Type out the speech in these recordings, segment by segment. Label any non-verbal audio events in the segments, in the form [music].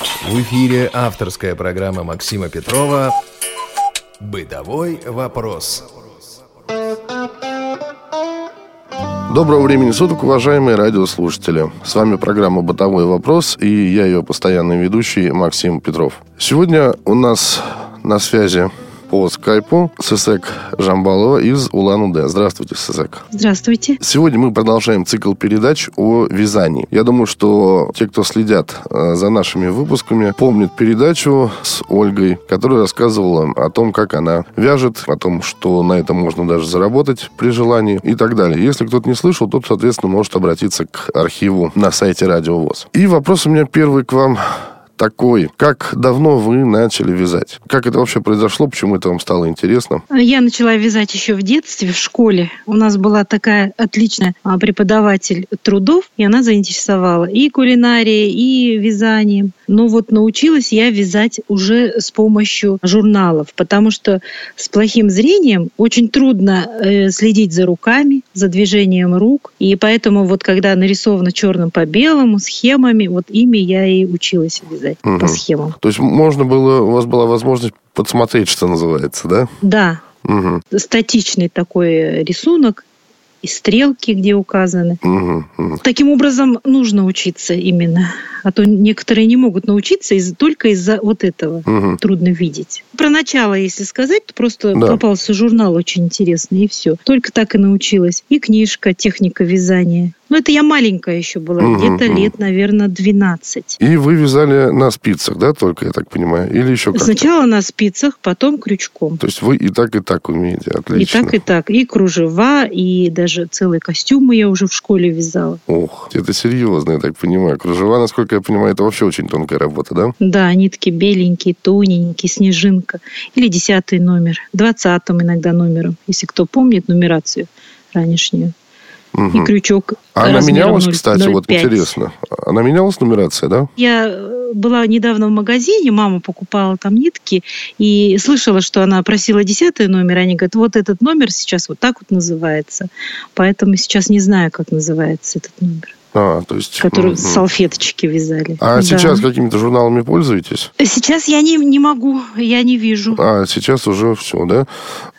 В эфире авторская программа Максима Петрова «Бытовой вопрос». Доброго времени суток, уважаемые радиослушатели. С вами программа «Бытовой вопрос» и я ее постоянный ведущий Максим Петров. Сегодня у нас на связи по скайпу Сысек Жамбалова из Улан-Удэ. Здравствуйте, Сысек. Здравствуйте. Сегодня мы продолжаем цикл передач о вязании. Я думаю, что те, кто следят э, за нашими выпусками, помнят передачу с Ольгой, которая рассказывала о том, как она вяжет, о том, что на этом можно даже заработать при желании и так далее. Если кто-то не слышал, тот, соответственно, может обратиться к архиву на сайте Радио ВОЗ. И вопрос у меня первый к вам такой. Как давно вы начали вязать? Как это вообще произошло? Почему это вам стало интересно? Я начала вязать еще в детстве, в школе. У нас была такая отличная а, преподаватель трудов, и она заинтересовала и кулинарией, и вязанием. Но вот научилась я вязать уже с помощью журналов, потому что с плохим зрением очень трудно э, следить за руками, за движением рук. И поэтому вот когда нарисовано черным по белому, схемами, вот ими я и училась вязать сказать, угу. по схемам. То есть можно было, у вас была возможность подсмотреть, что называется, да? Да. Угу. Статичный такой рисунок, и стрелки, где указаны. Угу, угу. Таким образом, нужно учиться именно. А то некоторые не могут научиться из, только из-за вот этого. Угу. Трудно видеть. Про начало, если сказать, то просто да. попался журнал очень интересный, и все. Только так и научилась. И книжка «Техника вязания». Ну, это я маленькая еще была, угу, где-то угу. лет, наверное, 12. И вы вязали на спицах, да, только, я так понимаю? Или еще как-то? Сначала на спицах, потом крючком. То есть вы и так, и так умеете, отлично. И так, и так. И кружева, и даже целые костюмы я уже в школе вязала. Ох, это серьезно, я так понимаю. Кружева, насколько я понимаю, это вообще очень тонкая работа, да? Да, нитки беленькие, тоненькие, снежинка. Или десятый номер, двадцатым иногда номером, если кто помнит нумерацию ранешнюю. Угу. И крючок а она менялась, 0, кстати, 0, вот 5. интересно. Она менялась нумерация, да? Я э, была недавно в магазине, мама покупала там нитки, и слышала, что она просила десятый номер, они говорят, вот этот номер сейчас вот так вот называется. Поэтому сейчас не знаю, как называется этот номер. А, то есть... Которые угу. салфеточки вязали. А да. сейчас какими-то журналами пользуетесь? Сейчас я не, не могу, я не вижу. А, сейчас уже все, да?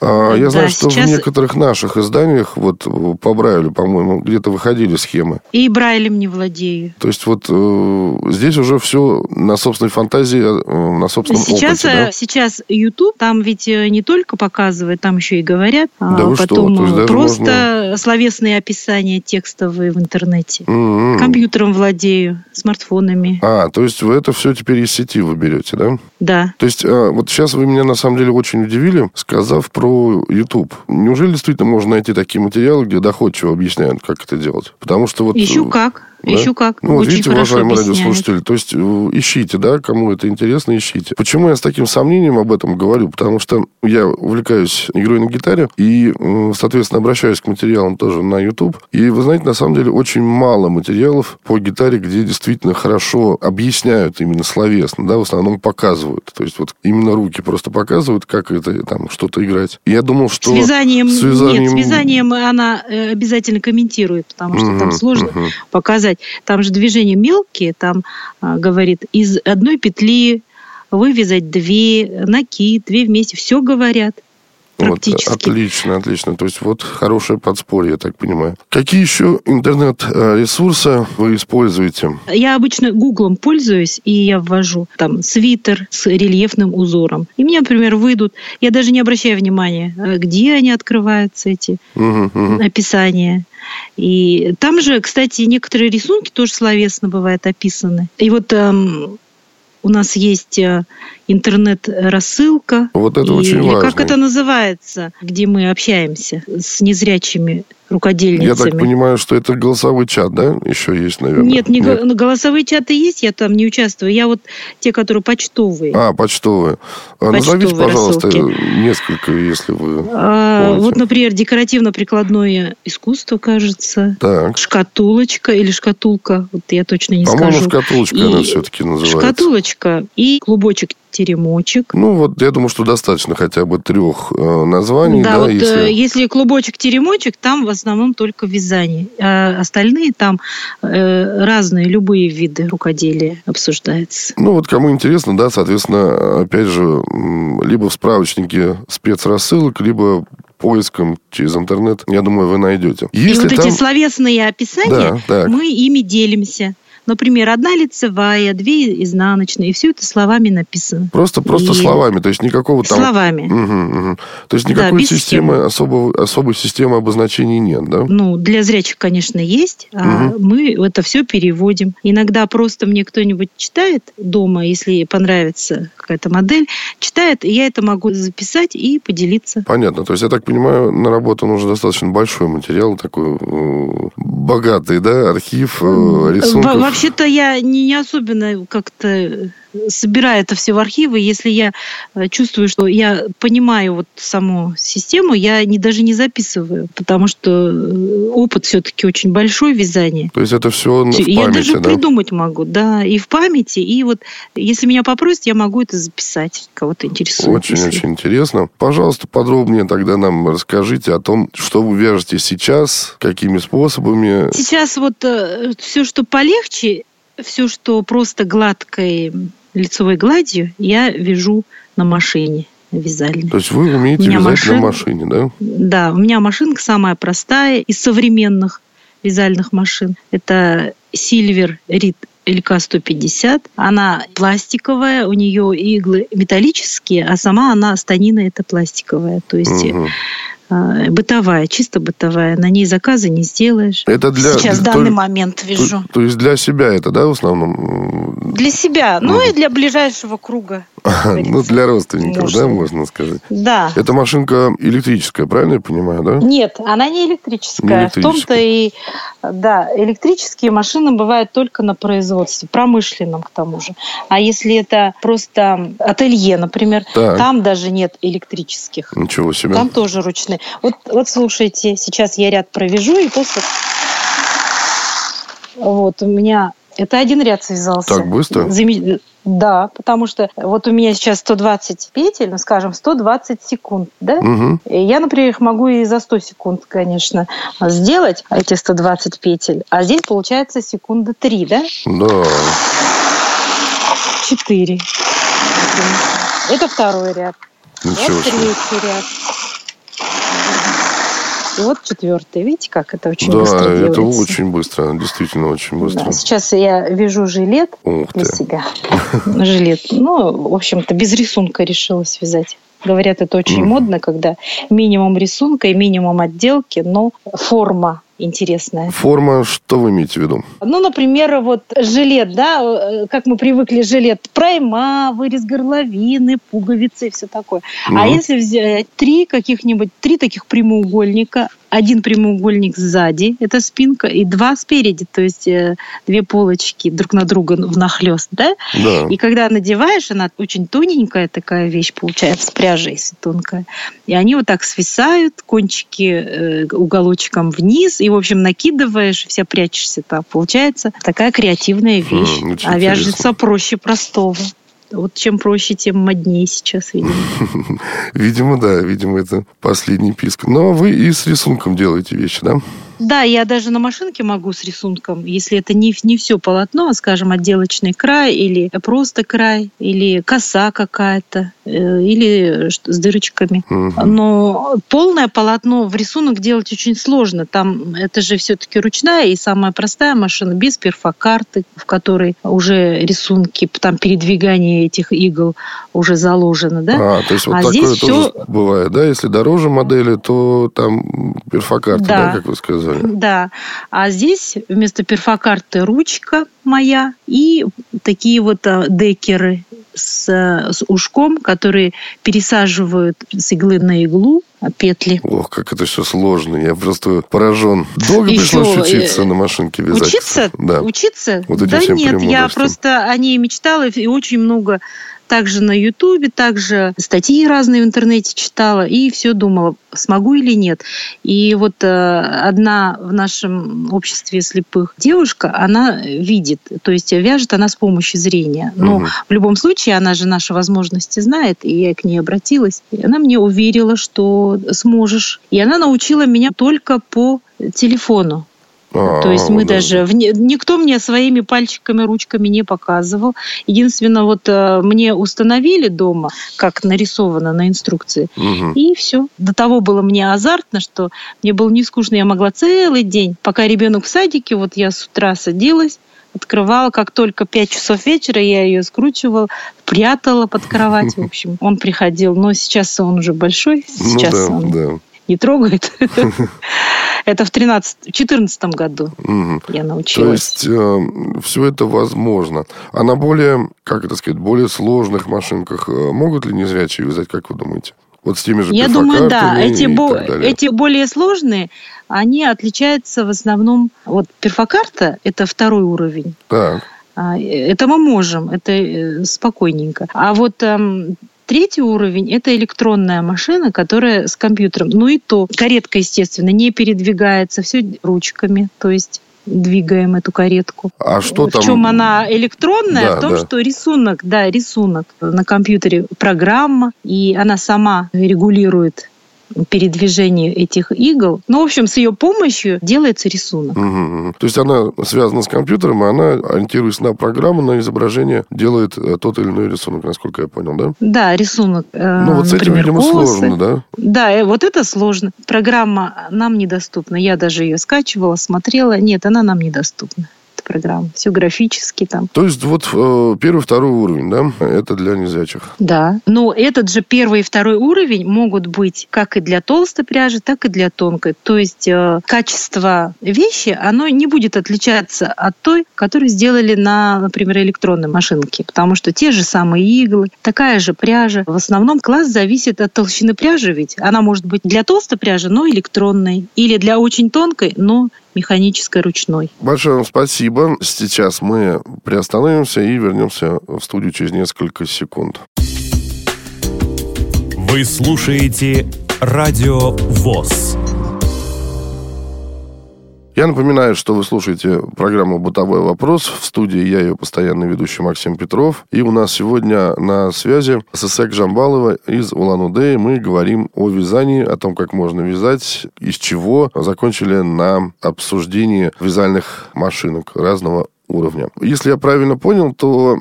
А, я да, знаю, что сейчас... в некоторых наших изданиях, вот по Брайлю, по-моему, где-то выходили схемы. И Брайлем не владею. То есть вот э, здесь уже все на собственной фантазии, э, на собственном сейчас, опыте, да? Э, сейчас YouTube, там ведь э, не только показывает, там еще и говорят. А да а потом что? просто можно... словесные описания текстовые в интернете. Mm. Mm-hmm. Компьютером владею, смартфонами. А, то есть вы это все теперь из сети вы берете, да? Да. То есть а, вот сейчас вы меня на самом деле очень удивили, сказав про YouTube. Неужели действительно можно найти такие материалы, где доходчиво объясняют, как это делать? Потому что вот... Ищу э, как. Да? Ищу как. Ну, вот видите, уважаемые радиослушатели, то есть э, ищите, да, кому это интересно, ищите. Почему я с таким сомнением об этом говорю? Потому что я увлекаюсь игрой на гитаре и, соответственно, обращаюсь к материалам тоже на YouTube. И, вы знаете, на самом деле очень мало материалов по гитаре, где действительно хорошо объясняют именно словесно, да, в основном показывают. То есть вот именно руки просто показывают, как это там что-то играть. Я думал, что... С вязанием, с вязанием... Нет, с вязанием она э, обязательно комментирует, потому что uh-huh, там сложно uh-huh. показать сказать, там же движения мелкие, там а, говорит, из одной петли вывязать две, накид, две вместе, все говорят. Вот, отлично, отлично. То есть вот хорошее подспорье, я так понимаю. Какие еще интернет-ресурсы вы используете? Я обычно гуглом пользуюсь, и я ввожу там свитер с рельефным узором. И мне, например, выйдут, я даже не обращаю внимания, э, где они открываются, эти угу, угу. описания. И там же, кстати, некоторые рисунки тоже словесно бывают описаны. И вот эм, у нас есть э, интернет-рассылка. Вот это и, очень важно. Как это называется, где мы общаемся с незрячими рукодельницами. Я так понимаю, что это голосовой чат, да, еще есть, наверное? Нет, не Нет. голосовые чаты есть, я там не участвую. Я вот те, которые почтовые. А, почтовые. А, почтовые Назовите, пожалуйста, рассылки. несколько, если вы а, Вот, например, декоративно-прикладное искусство, кажется. Так. Шкатулочка или шкатулка, вот я точно не По-моему, скажу. шкатулочка и она все-таки называется. Шкатулочка и клубочек теремочек. Ну, вот я думаю, что достаточно хотя бы трех э, названий. Да, Да, вот если... э, если клубочек-теремочек, там в основном только вязание. А остальные там э, разные, любые виды рукоделия обсуждаются. Ну, вот кому интересно, да, соответственно, опять же, либо в справочнике спецрассылок, либо поиском через интернет, я думаю, вы найдете. И Если вот там... эти словесные описания, Да, так. мы ими делимся. Например, одна лицевая, две изнаночные, и все это словами написано. Просто, просто И- словами, то есть никакого там... Словами. Мгм, мгм. То есть Да, никакой без системы, особого, особой системы обозначений нет, да? Ну, для зрячих, конечно, есть, а мы это все переводим. Иногда просто мне кто-нибудь читает дома, если понравится какая-то модель, читает, и я это могу записать и поделиться. Понятно. То есть, я так понимаю, наработан уже достаточно большой материал, такой э, богатый, да, архив э, Во- рисунков. Вообще-то я не, не особенно как-то собираю это все в архивы. Если я э, чувствую, что я понимаю вот саму систему, я не, даже не записываю, потому что э, опыт все-таки очень большой вязания. То есть, это все в я памяти, даже да? придумать могу, да, и в памяти, и вот если меня попросят, я могу это записать, кого-то интересует. Очень-очень интересно. Пожалуйста, подробнее тогда нам расскажите о том, что вы вяжете сейчас, какими способами. Сейчас вот все, что полегче, все, что просто гладкой лицевой гладью, я вяжу на машине вязальной. То есть вы умеете вязать машина- на машине, да? Да, у меня машинка самая простая из современных вязальных машин. Это Silver Reed LK-150. Она пластиковая, у нее иглы металлические, а сама она станина это пластиковая. То есть Мгм. Э, бытовая, чисто бытовая. На ней заказы не сделаешь. Это для... Сейчас в для- данный то- момент вяжу. То, то есть для себя это, да, в основном? Для себя, ну Мгм. и для ближайшего круга. Ну, для родственников, Можно. да, можно сказать. Да. Это машинка электрическая, правильно я понимаю, да? Нет, она не электрическая. Не В том-то и, да, электрические машины бывают только на производстве, промышленном к тому же. А если это просто ателье, например, Так. там даже нет электрических. Ничего себе. Там тоже ручные. Вот, вот слушайте, сейчас я ряд провяжу, и после... Вот у меня... Это один ряд связался. Так быстро? Заме- Да, потому что вот у меня сейчас 120 петель, ну, скажем, 120 секунд, да? Мгм. И Я, например, их могу и за 100 секунд, конечно, сделать, эти 120 петель. А здесь получается секунда 3, да? Да. 4. Это второй ряд. Ничего вот себе. третий ряд. Вот четвертый. Видите, как это очень Да, быстро это делается? очень быстро, действительно очень быстро. Да, сейчас я вяжу жилет Ух для ты. себя. [laughs] Жилет. Ну, в общем-то, без рисунка решила связать. Говорят, это очень модно, когда минимум рисунка и минимум отделки, но форма интересная. Форма, что вы имеете в виду? Ну, например, вот жилет, да, э, как мы привыкли, жилет пройма, вырез горловины, пуговицы и все такое. А Мгм. если взять три каких-нибудь, три таких прямоугольника, один прямоугольник сзади, это спинка, и два спереди, то есть э, две полочки друг на друга внахлёст, да? Да. И когда надеваешь, она очень тоненькая такая вещь получается, пряжа если тонкая. И они вот так свисают, кончики э, уголочком вниз, и, в общем, накидываешь, вся прячешься там. Получается такая креативная вещь. Очень а вяжется интересно. проще простого. Вот чем проще, тем моднее сейчас, видимо. [laughs] Видимо, да, видимо, это последний писк. Но вы и с рисунком делаете вещи, да? Да, я даже на машинке могу с рисунком, если это не, не все полотно, а, скажем, отделочный край или просто край, или коса какая-то, э, или с дырочками. Мгм. Но полное полотно в рисунок делать очень сложно. Там это же все-таки ручная и самая простая машина без перфокарты, в которой уже рисунки, там передвигание этих игл уже заложено, да? А, то есть вот А такое здесь тоже всё- бывает, да? Если дороже модели, то там перфокарта, да, Да. как вы сказали? Да. А здесь вместо перфокарты ручка моя и такие вот а, декеры с, а, с ушком, которые пересаживают с иглы на иглу а, петли. Ох, как это все сложно. Я просто поражен. Долго Ещё, пришлось э, учиться на машинке вязать? Учиться? Да. Учиться? Вот да нет, я просто о ней мечтала и очень много также на Ютубе, также статьи разные в интернете читала и все думала, смогу или нет. И вот э, одна в нашем обществе слепых девушка, она видит, то есть вяжет она с помощью зрения. Но угу. в любом случае она же наши возможности знает, и я к ней обратилась. И она мне уверила, что сможешь. И она научила меня только по телефону. А, То есть мы да. даже... Никто мне своими пальчиками, ручками не показывал. Единственное, вот э, мне установили дома, как нарисовано на инструкции, угу. и все. До того было мне азартно, что мне было не скучно. Я могла целый день, пока ребенок в садике, вот я с утра садилась, открывала, как только 5 часов вечера я ее скручивала, прятала под кровать, в общем. Он приходил, но сейчас он уже большой, ну сейчас ну, да, он да. Не трогает. [laughs] Это в 2014 году я научилась. То есть э, все это возможно. А на более, как это сказать, более сложных машинках э, могут ли незрячие вязать, как вы думаете? Вот с теми же Я думаю, да. Эти, бо- эти более сложные, они отличаются в основном... Вот перфокарта – это второй уровень. Так. А, это мы можем, это э, спокойненько. А вот эм, Третий уровень – это электронная машина, которая с компьютером. Ну и то, каретка, естественно, не передвигается, все ручками. То есть двигаем эту каретку. А что в там? В чем она электронная? Да, в том, да. что рисунок, да, рисунок на компьютере, программа, и она сама регулирует передвижению этих игл. Ну, в общем, с ее помощью делается рисунок. Угу. То есть она связана с компьютером, и она, ориентируясь на программу, на изображение, делает э, тот или иной рисунок, насколько я понял, да? Да, рисунок. Э, ну, вот с этим, видимо, сложно, да? Да, э, вот это сложно. Программа нам недоступна. Я даже ее скачивала, смотрела. Нет, она нам недоступна программ. Все графически там. То есть вот э, первый, второй уровень, да? Это для незрячих. Да. Но этот же первый и второй уровень могут быть как и для толстой пряжи, так и для тонкой. То есть э, качество вещи, оно не будет отличаться от той, которую сделали на, например, электронной машинке. Потому что те же самые иглы, такая же пряжа. В основном класс зависит от толщины пряжи ведь. Она может быть для толстой пряжи, но электронной. Или для очень тонкой, но механической ручной. Большое вам спасибо. Сейчас мы приостановимся и вернемся в студию через несколько секунд. Вы слушаете Радио ВОЗ. Я напоминаю, что вы слушаете программу «Бытовой вопрос». В студии я ее постоянный ведущий Максим Петров. И у нас сегодня на связи Сысек Жамбалова из Улан-Удэ. Мы говорим о вязании, о том, как можно вязать, из чего. Закончили на обсуждении вязальных машинок разного уровня. Если я правильно понял, то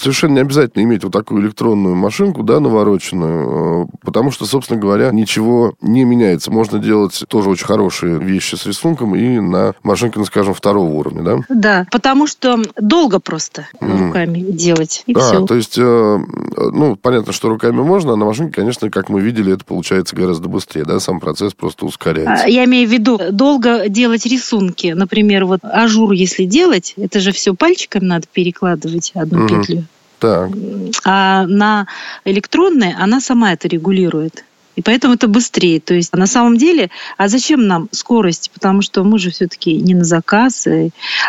совершенно не обязательно иметь вот такую электронную машинку, да, навороченную, э, потому что, собственно говоря, ничего не меняется. Можно делать тоже очень хорошие вещи с рисунком и на машинке, ну, скажем, второго уровня, да? Да, потому что долго просто mm. руками делать, и да, все. то есть, э, ну, понятно, что руками можно, а на машинке, конечно, как мы видели, это получается гораздо быстрее, да, сам процесс просто ускоряется. А, я имею в виду долго делать рисунки. Например, вот ажур, если делать, это это же все пальчиком надо перекладывать одну угу. петлю. Так. А на электронной она сама это регулирует. И поэтому это быстрее. То есть на самом деле, а зачем нам скорость? Потому что мы же все-таки не на заказ.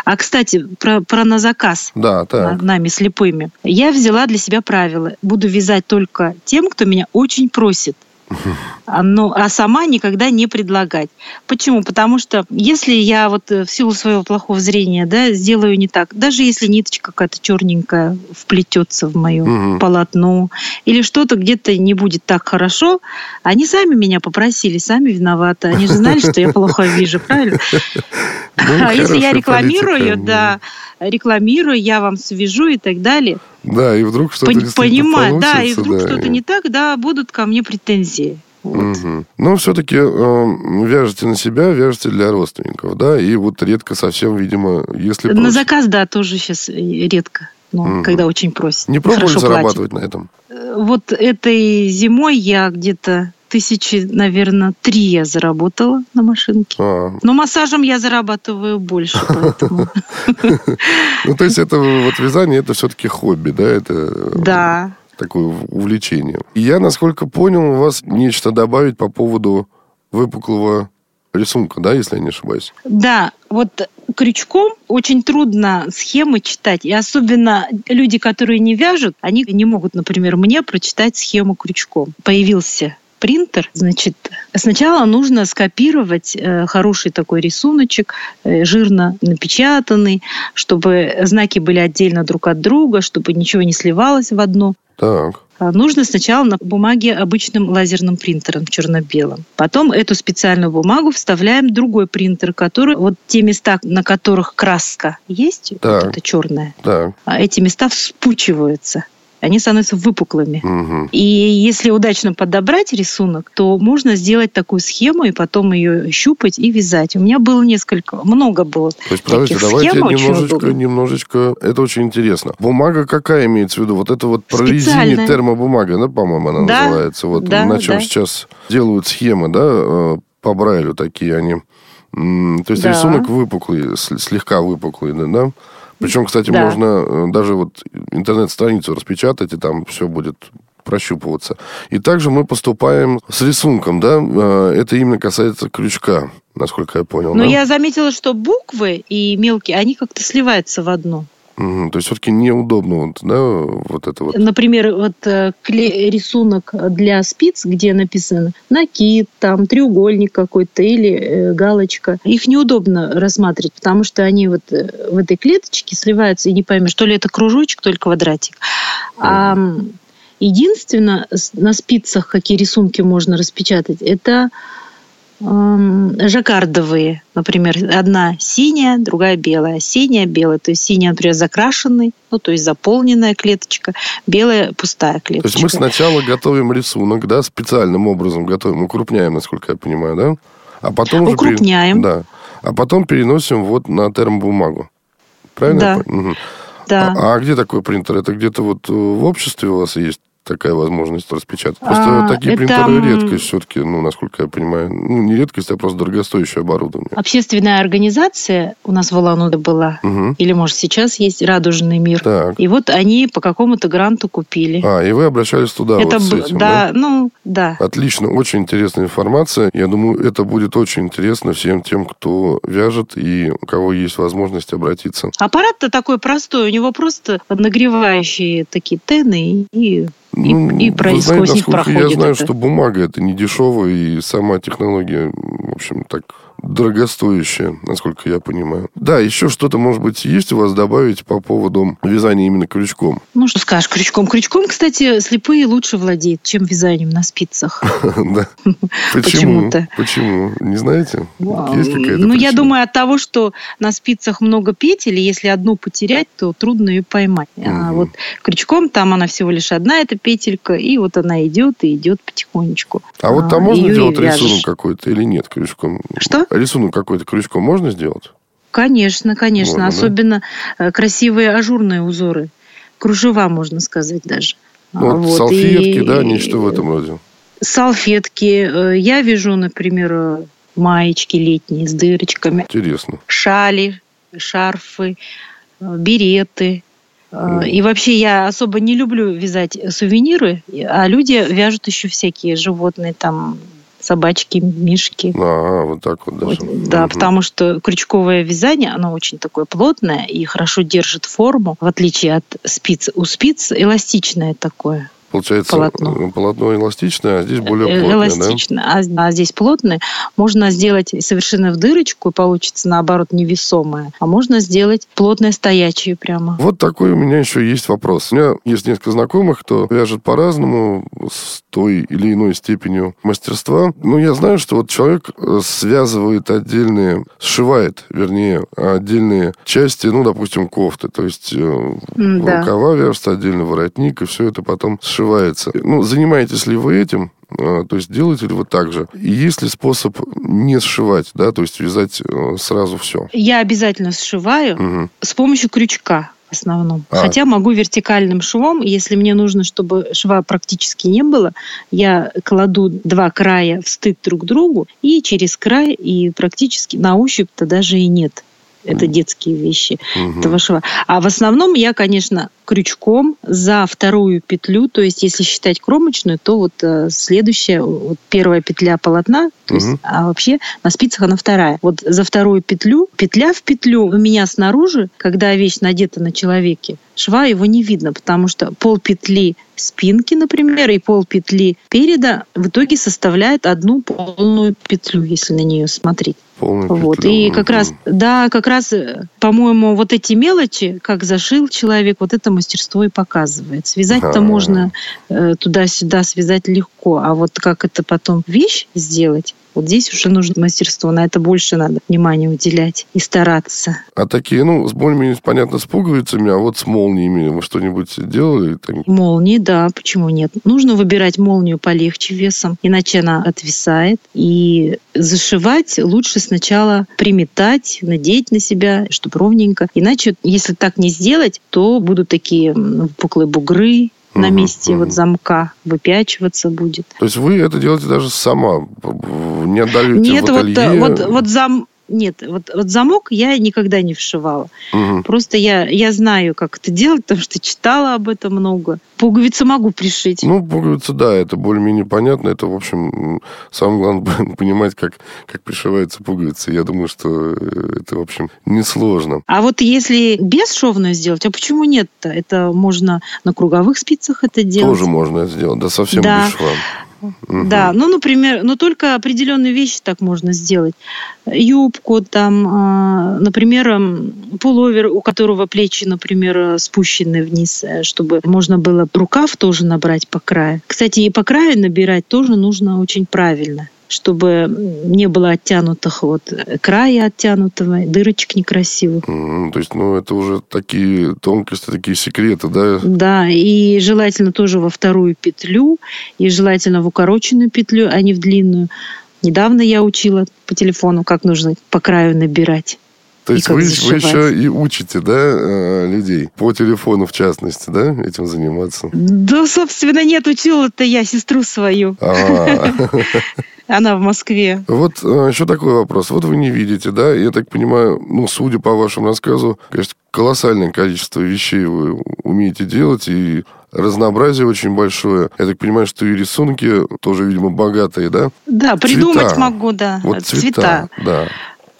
А, кстати, про, про на заказ да, так. нами слепыми. Я взяла для себя правило. Буду вязать только тем, кто меня очень просит. Ну, а сама никогда не предлагать. Почему? Потому что если я вот э, в силу своего плохого зрения, да, сделаю не так, даже если ниточка какая-то черненькая вплетется в мое угу. полотно, или что-то где-то не будет так хорошо, они сами меня попросили, сами виноваты. Они же знали, что я плохо вижу, правильно? Ну, а если я рекламирую, да, рекламирую, я вам свяжу и так далее. Да, и вдруг что-то Пон- Понимаю, да, и вдруг да, что-то и... не так, да, будут ко мне претензии. Вот. Угу. Но все-таки э, вяжете на себя, вяжете для родственников, да, и вот редко совсем, видимо, если... На просят. заказ, да, тоже сейчас редко, но угу. когда очень просят. Не пробовали зарабатывать платят. на этом? Э, вот этой зимой я где-то тысячи, наверное, три я заработала на машинке. А. Но массажем я зарабатываю больше, поэтому... [laughs] Ну, то есть это вот вязание, это все-таки хобби, да? Это да. такое увлечение. И я, насколько понял, у вас нечто добавить по поводу выпуклого рисунка, да, если я не ошибаюсь? Да, вот крючком очень трудно схемы читать. И особенно люди, которые не вяжут, они не могут, например, мне прочитать схему крючком. Появился принтер, значит, сначала нужно скопировать э, хороший такой рисуночек, э, жирно напечатанный, чтобы знаки были отдельно друг от друга, чтобы ничего не сливалось в одно. Так. А нужно сначала на бумаге обычным лазерным принтером черно-белым. Потом эту специальную бумагу вставляем в другой принтер, который вот те места, на которых краска есть, Так. вот это черное, Так. а эти места вспучиваются. Они становятся выпуклыми. Мгм. И если удачно подобрать рисунок, то можно сделать такую схему и потом ее щупать и вязать. У меня было несколько, много было То есть, подождите, давайте схем, немножечко, удобно. немножечко, это очень интересно. Бумага какая имеется в виду? Вот это вот прорезиненная Специальная. термобумага, да, по-моему, она Да, называется. Вот да, на чем да. сейчас делают схемы, да, э, по Брайлю такие они. То есть Да. рисунок выпуклый, слегка выпуклый, да? Причем, кстати, Да. можно э, даже вот интернет-страницу распечатать, и там все будет прощупываться. И также мы поступаем с рисунком, да, э, это именно касается крючка, насколько я понял. Но да? я заметила, что буквы и мелкие, они как-то сливаются в одно. Мгм. То есть все-таки неудобно вот, да, вот это вот. Например, вот э, кле- рисунок для спиц, где написано накид, там треугольник какой-то или э, галочка. Их неудобно рассматривать, потому что они вот э, в этой клеточке сливаются, и не поймешь, то ли это кружочек, то ли квадратик. А м, единственное, на спицах какие рисунки можно распечатать, это жаккардовые. Например, одна синяя, другая белая. Синяя, белая. То есть синяя, например, закрашенный, ну, то есть заполненная клеточка, белая пустая То клеточка. есть мы сначала готовим рисунок, да, специальным образом готовим, укрупняем, насколько я понимаю, да? А потом уже... Укрупняем. Да. А потом переносим вот на термобумагу. Правильно? Да. Мгм. Да. А, а где такой принтер? Это где-то вот э, в обществе у вас есть такая возможность распечатать? Просто А, такие это, принтеры редкость все-таки, ну, насколько я понимаю. Ну, не редкость, а просто дорогостоящее оборудование. Общественная организация у нас в Улан-Удэ была, Мгм. или, может, сейчас есть «Радужный мир». Так. И вот они по какому-то гранту купили. А, и вы обращались туда это вот с этим, да, ну, да. Отлично, очень интересная информация. Я думаю, это будет очень интересно всем тем, кто вяжет и у кого есть возможность обратиться. Аппарат-то такой простой, у него просто нагревающие такие тены и, и, Ну, и вы про- знаете, сквозь них насколько я проходит знаю, это. что бумага это не дешевая, и сама технология, в общем, так дорогостоящая, насколько я понимаю. Да, еще что-то, может быть, есть у вас добавить по поводу вязания именно крючком? Ну, что скажешь, крючком. Крючком, кстати, слепые лучше владеют, чем вязанием на спицах. [laughs] Да. [laughs] Почему? Почему-то. Почему? Не знаете? Есть какая-то Ну, я думаю, от того, что на спицах много петель, и если одну потерять, то трудно ее поймать. А вот крючком там она всего лишь одна, эта петелька, и вот она идет и идет потихонечку. А вот там А, можно делать рисунок какой-то или нет крючком? Что? Рисунок какой-то крючком можно сделать? Конечно, конечно. Можно, да? Особенно э, красивые ажурные узоры. Кружева, можно сказать даже. Ну, А, вот салфетки, и- да, нечто в этом роде. Салфетки. Э, Я вяжу, например, э, маечки летние с дырочками. Интересно. шали, шарфы, береты. И вообще я особо не люблю вязать сувениры, а люди вяжут еще всякие животные, там собачки, мишки. А, вот так вот даже. Вот, Да, Мгм. потому что крючковое вязание, оно очень такое плотное и хорошо держит форму, в отличие от спиц. У спиц эластичное такое. Получается, полотно. э, полотно эластичное, а здесь более Э, плотное, эластично. А, а здесь плотное. Можно сделать совершенно в дырочку, и получится, наоборот, невесомое. А можно сделать плотное стоячее прямо. да? Вот такой у меня еще есть вопрос. У меня есть несколько знакомых, кто вяжет по-разному, с той или иной степенью мастерства. Но я знаю, что вот человек э, связывает отдельные, сшивает, вернее, отдельные части, ну, допустим, кофты. То есть э, Да. рукава вяжется, отдельно воротник, и все это потом сшивается. Ну, занимаетесь ли вы этим? А, То есть делаете ли вы так же? И есть ли способ не сшивать, да, то есть вязать э, сразу все? Я обязательно сшиваю с помощью крючка в основном. А. Хотя могу вертикальным швом, если мне нужно, чтобы шва практически не было, я кладу два края в стык друг к другу и через край, и практически на ощупь-то даже и нет Это детские вещи. Угу. Это вышиваю. А в основном я, конечно, крючком за вторую петлю, то есть если считать кромочную, то вот э, следующая, вот первая петля полотна, то угу. есть, а вообще на спицах она вторая. Вот за вторую петлю, петля в петлю у меня снаружи, когда вещь надета на человеке, шва его не видно, потому что пол петли спинки, например, и пол петли переда в итоге составляет одну полную петлю, если на нее смотреть. Полную вот. И как раз, да, как раз, э, по-моему, вот эти мелочи, как зашил человек, вот это мастерство и показывает. Связать-то А-а-а. можно э, туда-сюда связать легко, а вот как это потом вещь сделать, вот здесь уже нужно мастерство, на это больше надо внимания уделять и стараться. А такие, ну, с более-менее понятно, с пуговицами, а вот с молниями вы что-нибудь делали? Молнии, да, почему нет? Нужно выбирать молнию полегче весом, иначе она отвисает. И зашивать лучше сначала приметать, надеть на себя, чтобы ровненько. Иначе, если так не сделать, то будут такие пуклые бугры, на месте угу. вот замка выпячиваться будет. То есть вы это делаете даже сама, не отдаете Нет, в ателье? вот, вот, вот зам, нет, вот, вот замок я никогда не вшивала. Угу. Просто я, я знаю, как это делать, потому что читала об этом много. Пуговицу могу пришить. Ну, пуговицу, да, это более-менее понятно. Это, в общем, самое главное [laughs] понимать, как, как пришивается пуговица. Я думаю, что э, это, в общем, несложно. А вот если бесшовную сделать, а почему нет-то? Это можно на круговых спицах это делать. Тоже можно сделать, да, совсем да. без шва. Угу. Да, ну, например, но только определенные вещи так можно сделать. Юбку, там, а, например, пуловер, у которого плечи, например, спущены вниз, э, чтобы можно было рукав тоже набрать по краю. Кстати, и по краю набирать тоже нужно очень правильно чтобы не было оттянутых вот края оттянутого, дырочек некрасивых. Mm, то есть, ну, это уже такие тонкости, такие секреты, да? Да, и желательно тоже во вторую петлю, и желательно в укороченную петлю, а не в длинную. Недавно я учила по телефону, как нужно по краю набирать. То есть вы, вы еще и учите, да, э, людей? По телефону, в частности, да, этим заниматься? Да, собственно, нет, учила-то я сестру свою. [laughs] Она в Москве. Вот э, еще такой вопрос. Вот вы не видите, да? Я так понимаю, ну, судя по вашему рассказу, конечно, колоссальное количество вещей вы умеете делать, и разнообразие очень большое. Я так понимаю, что и рисунки тоже, видимо, богатые, да? Да, придумать цвета. могу, да. Вот цвета, цвета. да.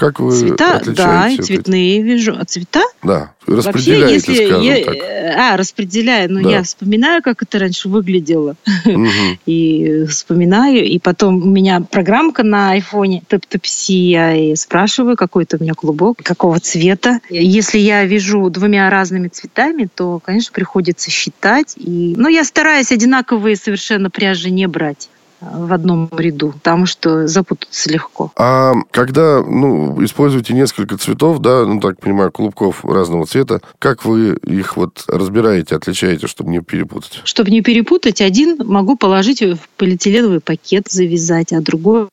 Как вы цвета, отличаете? Да, и цветные вижу. А цвета? Да, распределяете, Вообще, если скажем я, так. А, распределяю. Ну, да. я вспоминаю, как это раньше выглядело. Угу. [laughs] И вспоминаю. И потом у меня программка на айфоне Тэп-Тэпси. Я и спрашиваю, какой-то у меня клубок, какого цвета. Если я вижу двумя разными цветами, то, конечно, приходится считать. И... Но я стараюсь одинаковые совершенно пряжи не брать в одном ряду, потому что запутаться легко. А когда ну, используете несколько цветов, да, ну так понимаю, клубков разного цвета, как вы их вот разбираете, отличаете, чтобы не перепутать? Чтобы не перепутать, один могу положить в полиэтиленовый пакет, завязать, а другой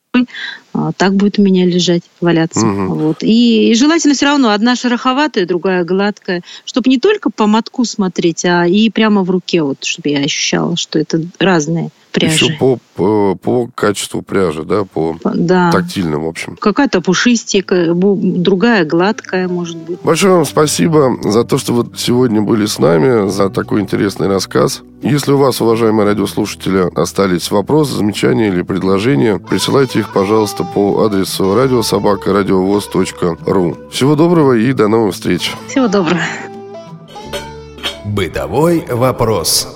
так будет у меня лежать, валяться. Угу. Вот. И, и желательно все равно одна шероховатая, другая гладкая, чтобы не только по мотку смотреть, а и прямо в руке, вот, чтобы я ощущала, что это разные пряжи. Еще по, по, по качеству пряжи, да, по да. тактильным, в общем. Какая-то пушистика, другая гладкая, может быть. Большое вам спасибо за то, что вот сегодня были с нами, за такой интересный рассказ. Если у вас, уважаемые радиослушатели, остались вопросы, замечания или предложения, присылайте их, пожалуйста, по адресу радиособака.радиовоз.ру. Всего доброго и до новых встреч. Всего доброго. Бытовой вопрос.